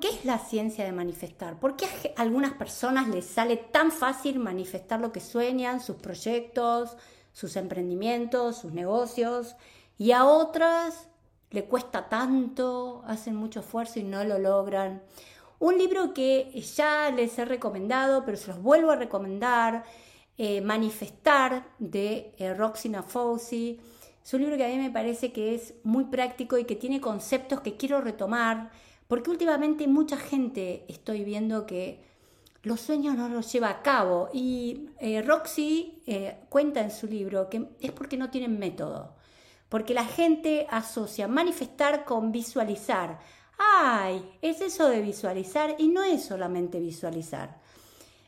qué es la ciencia de manifestar. ¿Por qué a algunas personas les sale tan fácil manifestar lo que sueñan, sus proyectos, sus emprendimientos, sus negocios, y a otras le cuesta tanto, hacen mucho esfuerzo y no lo logran? Un libro que ya les he recomendado, pero se los vuelvo a recomendar, eh, Manifestar, de eh, Roxina Fauci. Es un libro que a mí me parece que es muy práctico y que tiene conceptos que quiero retomar, porque últimamente mucha gente estoy viendo que los sueños no los lleva a cabo. Y eh, Roxy cuenta en su libro que es porque no tienen método. Porque la gente asocia manifestar con visualizar ay, es eso de visualizar y no es solamente visualizar.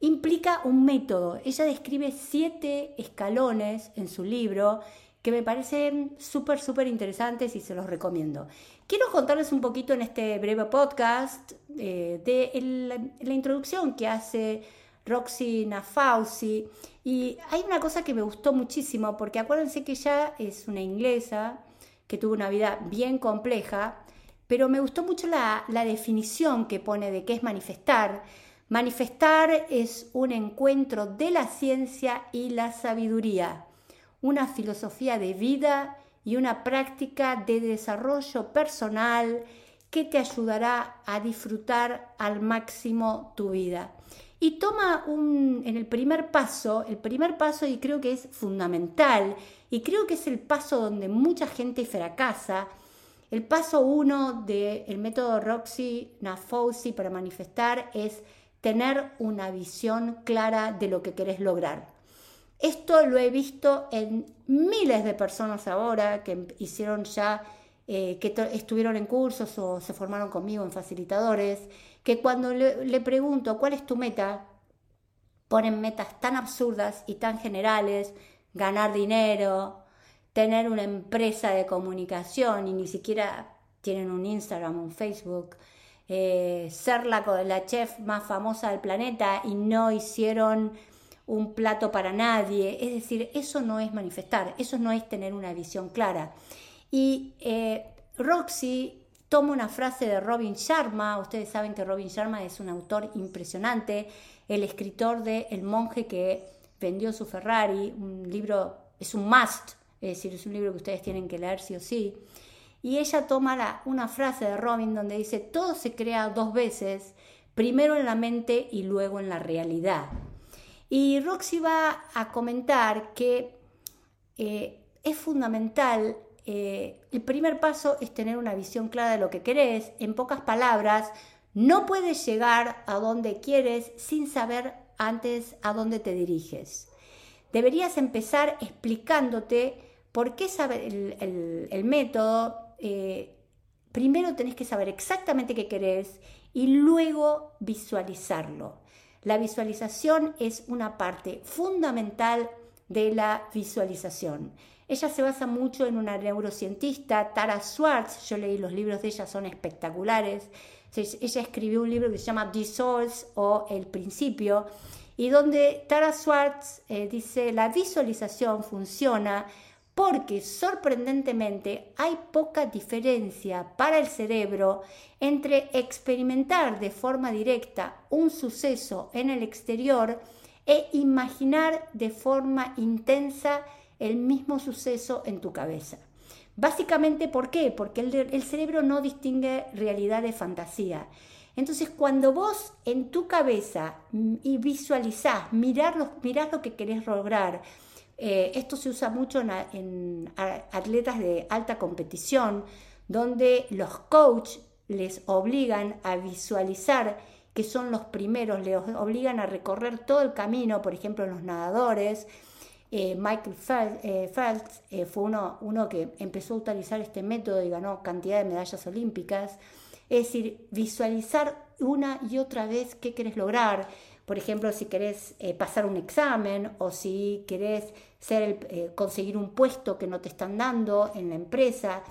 Implica un método. Ella describe siete escalones en su libro que me parecen súper, súper interesantes y se los recomiendo. Quiero contarles un poquito en este breve podcast eh, de la introducción que hace Roxy Nafausi. Y hay una cosa que me gustó muchísimo, porque acuérdense que ella es una inglesa que tuvo una vida bien compleja pero me gustó mucho la, definición que pone de qué es manifestar. Manifestar es un encuentro de la ciencia y la sabiduría, una filosofía de vida y una práctica de desarrollo personal que te ayudará a disfrutar al máximo tu vida. Y toma un, en el primer paso, el primer paso y creo que es fundamental, y creo que es el paso donde mucha gente fracasa, el paso uno del método Roxy Nafousi para manifestar es tener una visión clara de lo que querés lograr. Esto lo he visto en miles de personas ahora que hicieron ya, eh, que estuvieron en cursos o se formaron conmigo en facilitadores, que cuando le, pregunto cuál es tu meta, ponen metas tan absurdas y tan generales, ganar dinero, tener una empresa de comunicación y ni siquiera tienen un Instagram, un Facebook, eh, ser la, la chef más famosa del planeta y no hicieron un plato para nadie. Es decir, eso no es manifestar, eso no es tener una visión clara. Y eh, Roxy toma una frase de Robin Sharma, ustedes saben que Robin Sharma es un autor impresionante, el escritor de El monje que vendió su Ferrari, un libro, es un must es decir, es un libro que ustedes tienen que leer sí o sí. Y ella toma una frase de Robin donde dice, todo se crea dos veces, primero en la mente y luego en la realidad. Y Roxy va a comentar que eh, es fundamental, eh, el primer paso es tener una visión clara de lo que querés. En pocas palabras, no puedes llegar a donde quieres sin saber antes a dónde te diriges. Deberías empezar explicándote ¿Por qué el, método? Eh, primero tenés que saber exactamente qué querés y luego visualizarlo. La visualización es una parte fundamental de la visualización. Ella se basa mucho en una neurocientista, Tara Swartz, yo leí los libros de ella, son espectaculares. Ella escribió un libro que se llama The Source o El Principio, y donde Tara Swartz eh, dice, la visualización funciona porque sorprendentemente hay poca diferencia para el cerebro entre experimentar de forma directa un suceso en el exterior e imaginar de forma intensa el mismo suceso en tu cabeza. Básicamente, ¿por qué? Porque el, cerebro no distingue realidad de fantasía. Entonces, cuando vos en tu cabeza mm, y visualizás, mirás lo que querés lograr, eh, esto se usa mucho en, atletas de alta competición, donde los coaches les obligan a visualizar que son los primeros, les obligan a recorrer todo el camino, por ejemplo, los nadadores. Eh, Michael Phelps, eh, fue uno, uno que empezó a utilizar este método y ganó cantidad de medallas olímpicas. Es decir, visualizar una y otra vez qué querés lograr. Por ejemplo, si querés pasar un examen o si querés ser eh, conseguir un puesto que no te están dando en la empresa.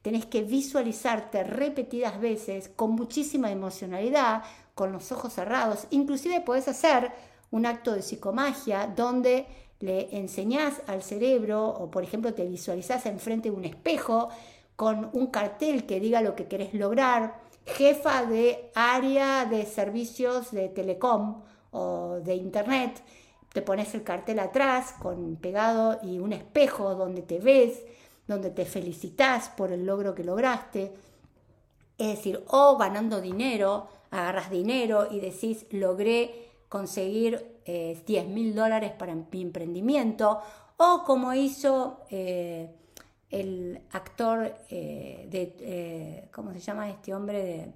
Tenés que visualizarte repetidas veces con muchísima emocionalidad, con los ojos cerrados. Inclusive puedes hacer un acto de psicomagia donde le enseñás al cerebro o por ejemplo te visualizás enfrente de un espejo con un cartel que diga lo que querés lograr, jefa de área de servicios de telecom o de internet, te pones el cartel atrás con pegado y un espejo donde te ves, donde te felicitas por el logro que lograste. Es decir, o ganando dinero, agarras dinero y decís, logré conseguir eh, 10 mil dólares para mi emprendimiento, o como hizo eh, el actor eh, de, eh, ¿cómo se llama este hombre? De,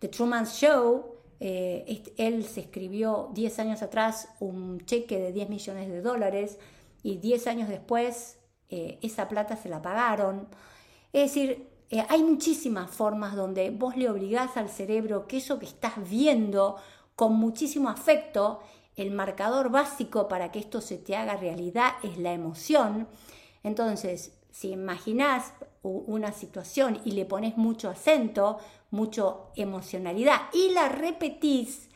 de Truman Show, él se escribió 10 años atrás un cheque de 10 millones de dólares y 10 años después esa plata se la pagaron. Es decir, hay muchísimas formas donde vos le obligás al cerebro que eso que estás viendo con muchísimo afecto el marcador básico para que esto se te haga realidad es la emoción. Entonces, si imaginás una situación y le pones mucho acento, mucho emocionalidad y la repetís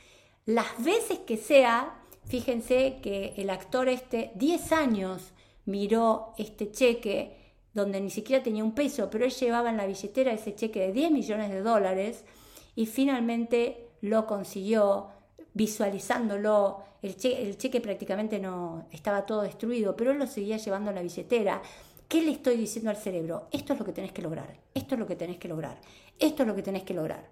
las veces que sea, fíjense que el actor este 10 años miró este cheque donde ni siquiera tenía un peso, pero él llevaba en la billetera ese cheque de 10 millones de dólares y finalmente lo consiguió visualizándolo, el, cheque prácticamente no estaba todo destruido, pero él lo seguía llevando a la billetera. ¿Qué le estoy diciendo al cerebro? Esto es lo que tenés que lograr, esto es lo que tenés que lograr, esto es lo que tenés que lograr.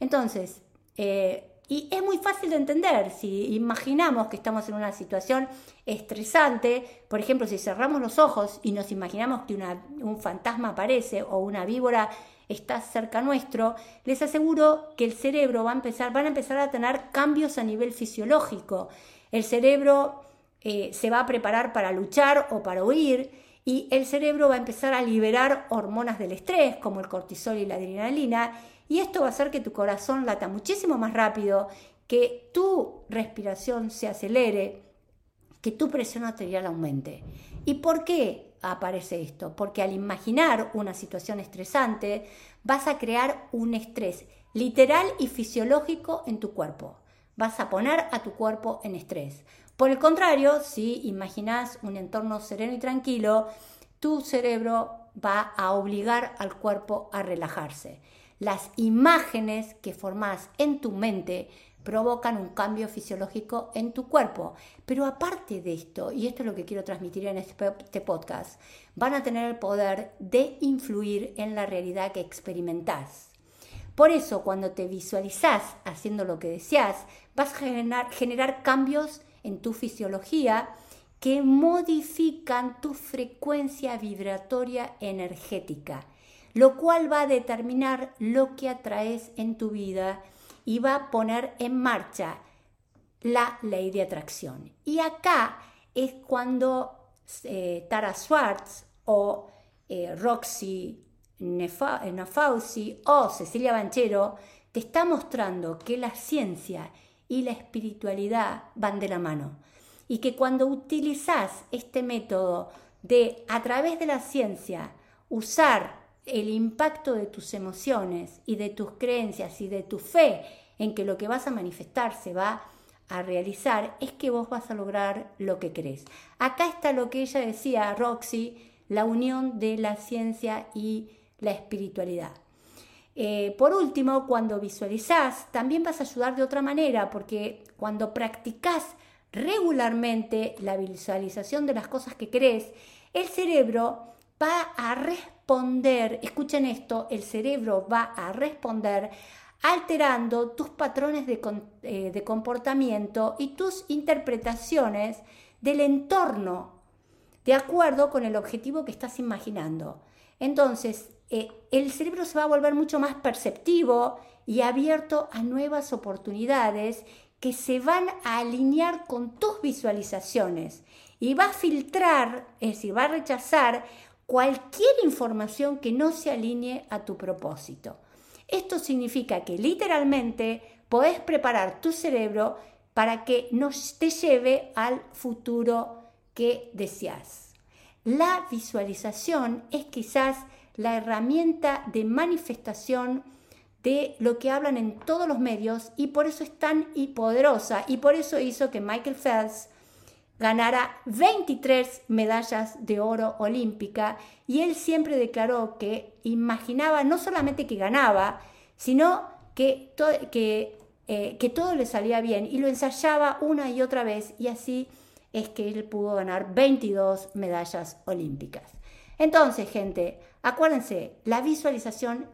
Entonces, eh, y es muy fácil de entender si imaginamos que estamos en una situación estresante, por ejemplo, si cerramos los ojos y nos imaginamos que un fantasma aparece o una víbora está cerca nuestro, les aseguro que el cerebro va a empezar, van a empezar a tener cambios a nivel fisiológico. El cerebro eh, se va a preparar para luchar o para huir y el cerebro va a empezar a liberar hormonas del estrés como el cortisol y la adrenalina y esto va a hacer que tu corazón lata muchísimo más rápido, que tu respiración se acelere, que tu presión arterial aumente. ¿Y por qué? aparece esto? Porque al imaginar una situación estresante, vas a crear un estrés literal y fisiológico en tu cuerpo. Vas a poner a tu cuerpo en estrés. Por el contrario, si imaginas un entorno sereno y tranquilo, tu cerebro va a obligar al cuerpo a relajarse. Las imágenes que formas en tu mente provocan un cambio fisiológico en tu cuerpo. Pero aparte de esto, y esto es lo que quiero transmitir en este, este podcast, van a tener el poder de influir en la realidad que experimentás. Por eso, cuando te visualizás haciendo lo que deseas, vas a generar, generar cambios en tu fisiología que modifican tu frecuencia vibratoria energética, lo cual va a determinar lo que atraes en tu vida y va a poner en marcha la ley de atracción. Y acá es cuando eh, Tara Swartz o eh, Roxy Nafausi o Cecilia Banchero te está mostrando que la ciencia y la espiritualidad van de la mano y que cuando utilizas este método de a través de la ciencia usar el impacto de tus emociones y de tus creencias y de tu fe en que lo que vas a manifestar se va a realizar, es que vos vas a lograr lo que crees. Acá está lo que ella decía, Roxy, la unión de la ciencia y la espiritualidad. Eh, por último, cuando visualizás, también vas a ayudar de otra manera, porque cuando practicas regularmente la visualización de las cosas que crees, el cerebro va a responder, escuchen esto, el cerebro va a responder alterando tus patrones eh, de, comportamiento y tus interpretaciones del entorno de acuerdo con el objetivo que estás imaginando. Entonces, eh, el cerebro se va a volver mucho más perceptivo y abierto a nuevas oportunidades que se van a alinear con tus visualizaciones y va a filtrar, es decir, va a rechazar cualquier información que no se alinee a tu propósito. Esto significa que literalmente podés preparar tu cerebro para que nos te lleve al futuro que deseas. La visualización es quizás la herramienta de manifestación de lo que hablan en todos los medios y por eso es tan poderosa y por eso hizo que Michael Phelps ganara 23 medallas de oro olímpica y él siempre declaró que imaginaba no solamente que ganaba, sino que, que, eh, que todo le salía bien y lo ensayaba una y otra vez y así es que él pudo ganar 22 medallas olímpicas. Entonces, gente, acuérdense, la visualización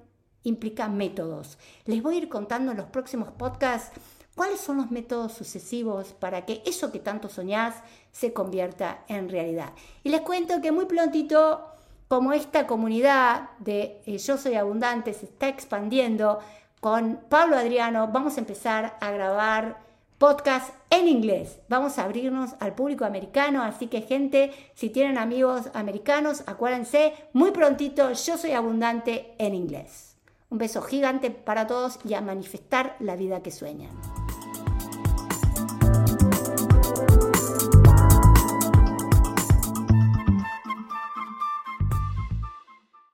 implica métodos. Les voy a ir contando en los próximos podcasts cuáles son los métodos sucesivos para que eso que tanto soñás se convierta en realidad. Y les cuento que muy prontito, como esta comunidad de eh, Yo Soy Abundante se está expandiendo, con Pablo Adriano vamos a empezar a grabar podcast en inglés. Vamos a abrirnos al público americano, así que gente, si tienen amigos americanos, acuérdense, muy prontito, yo soy abundante en inglés. Un beso gigante para todos y a manifestar la vida que sueñan.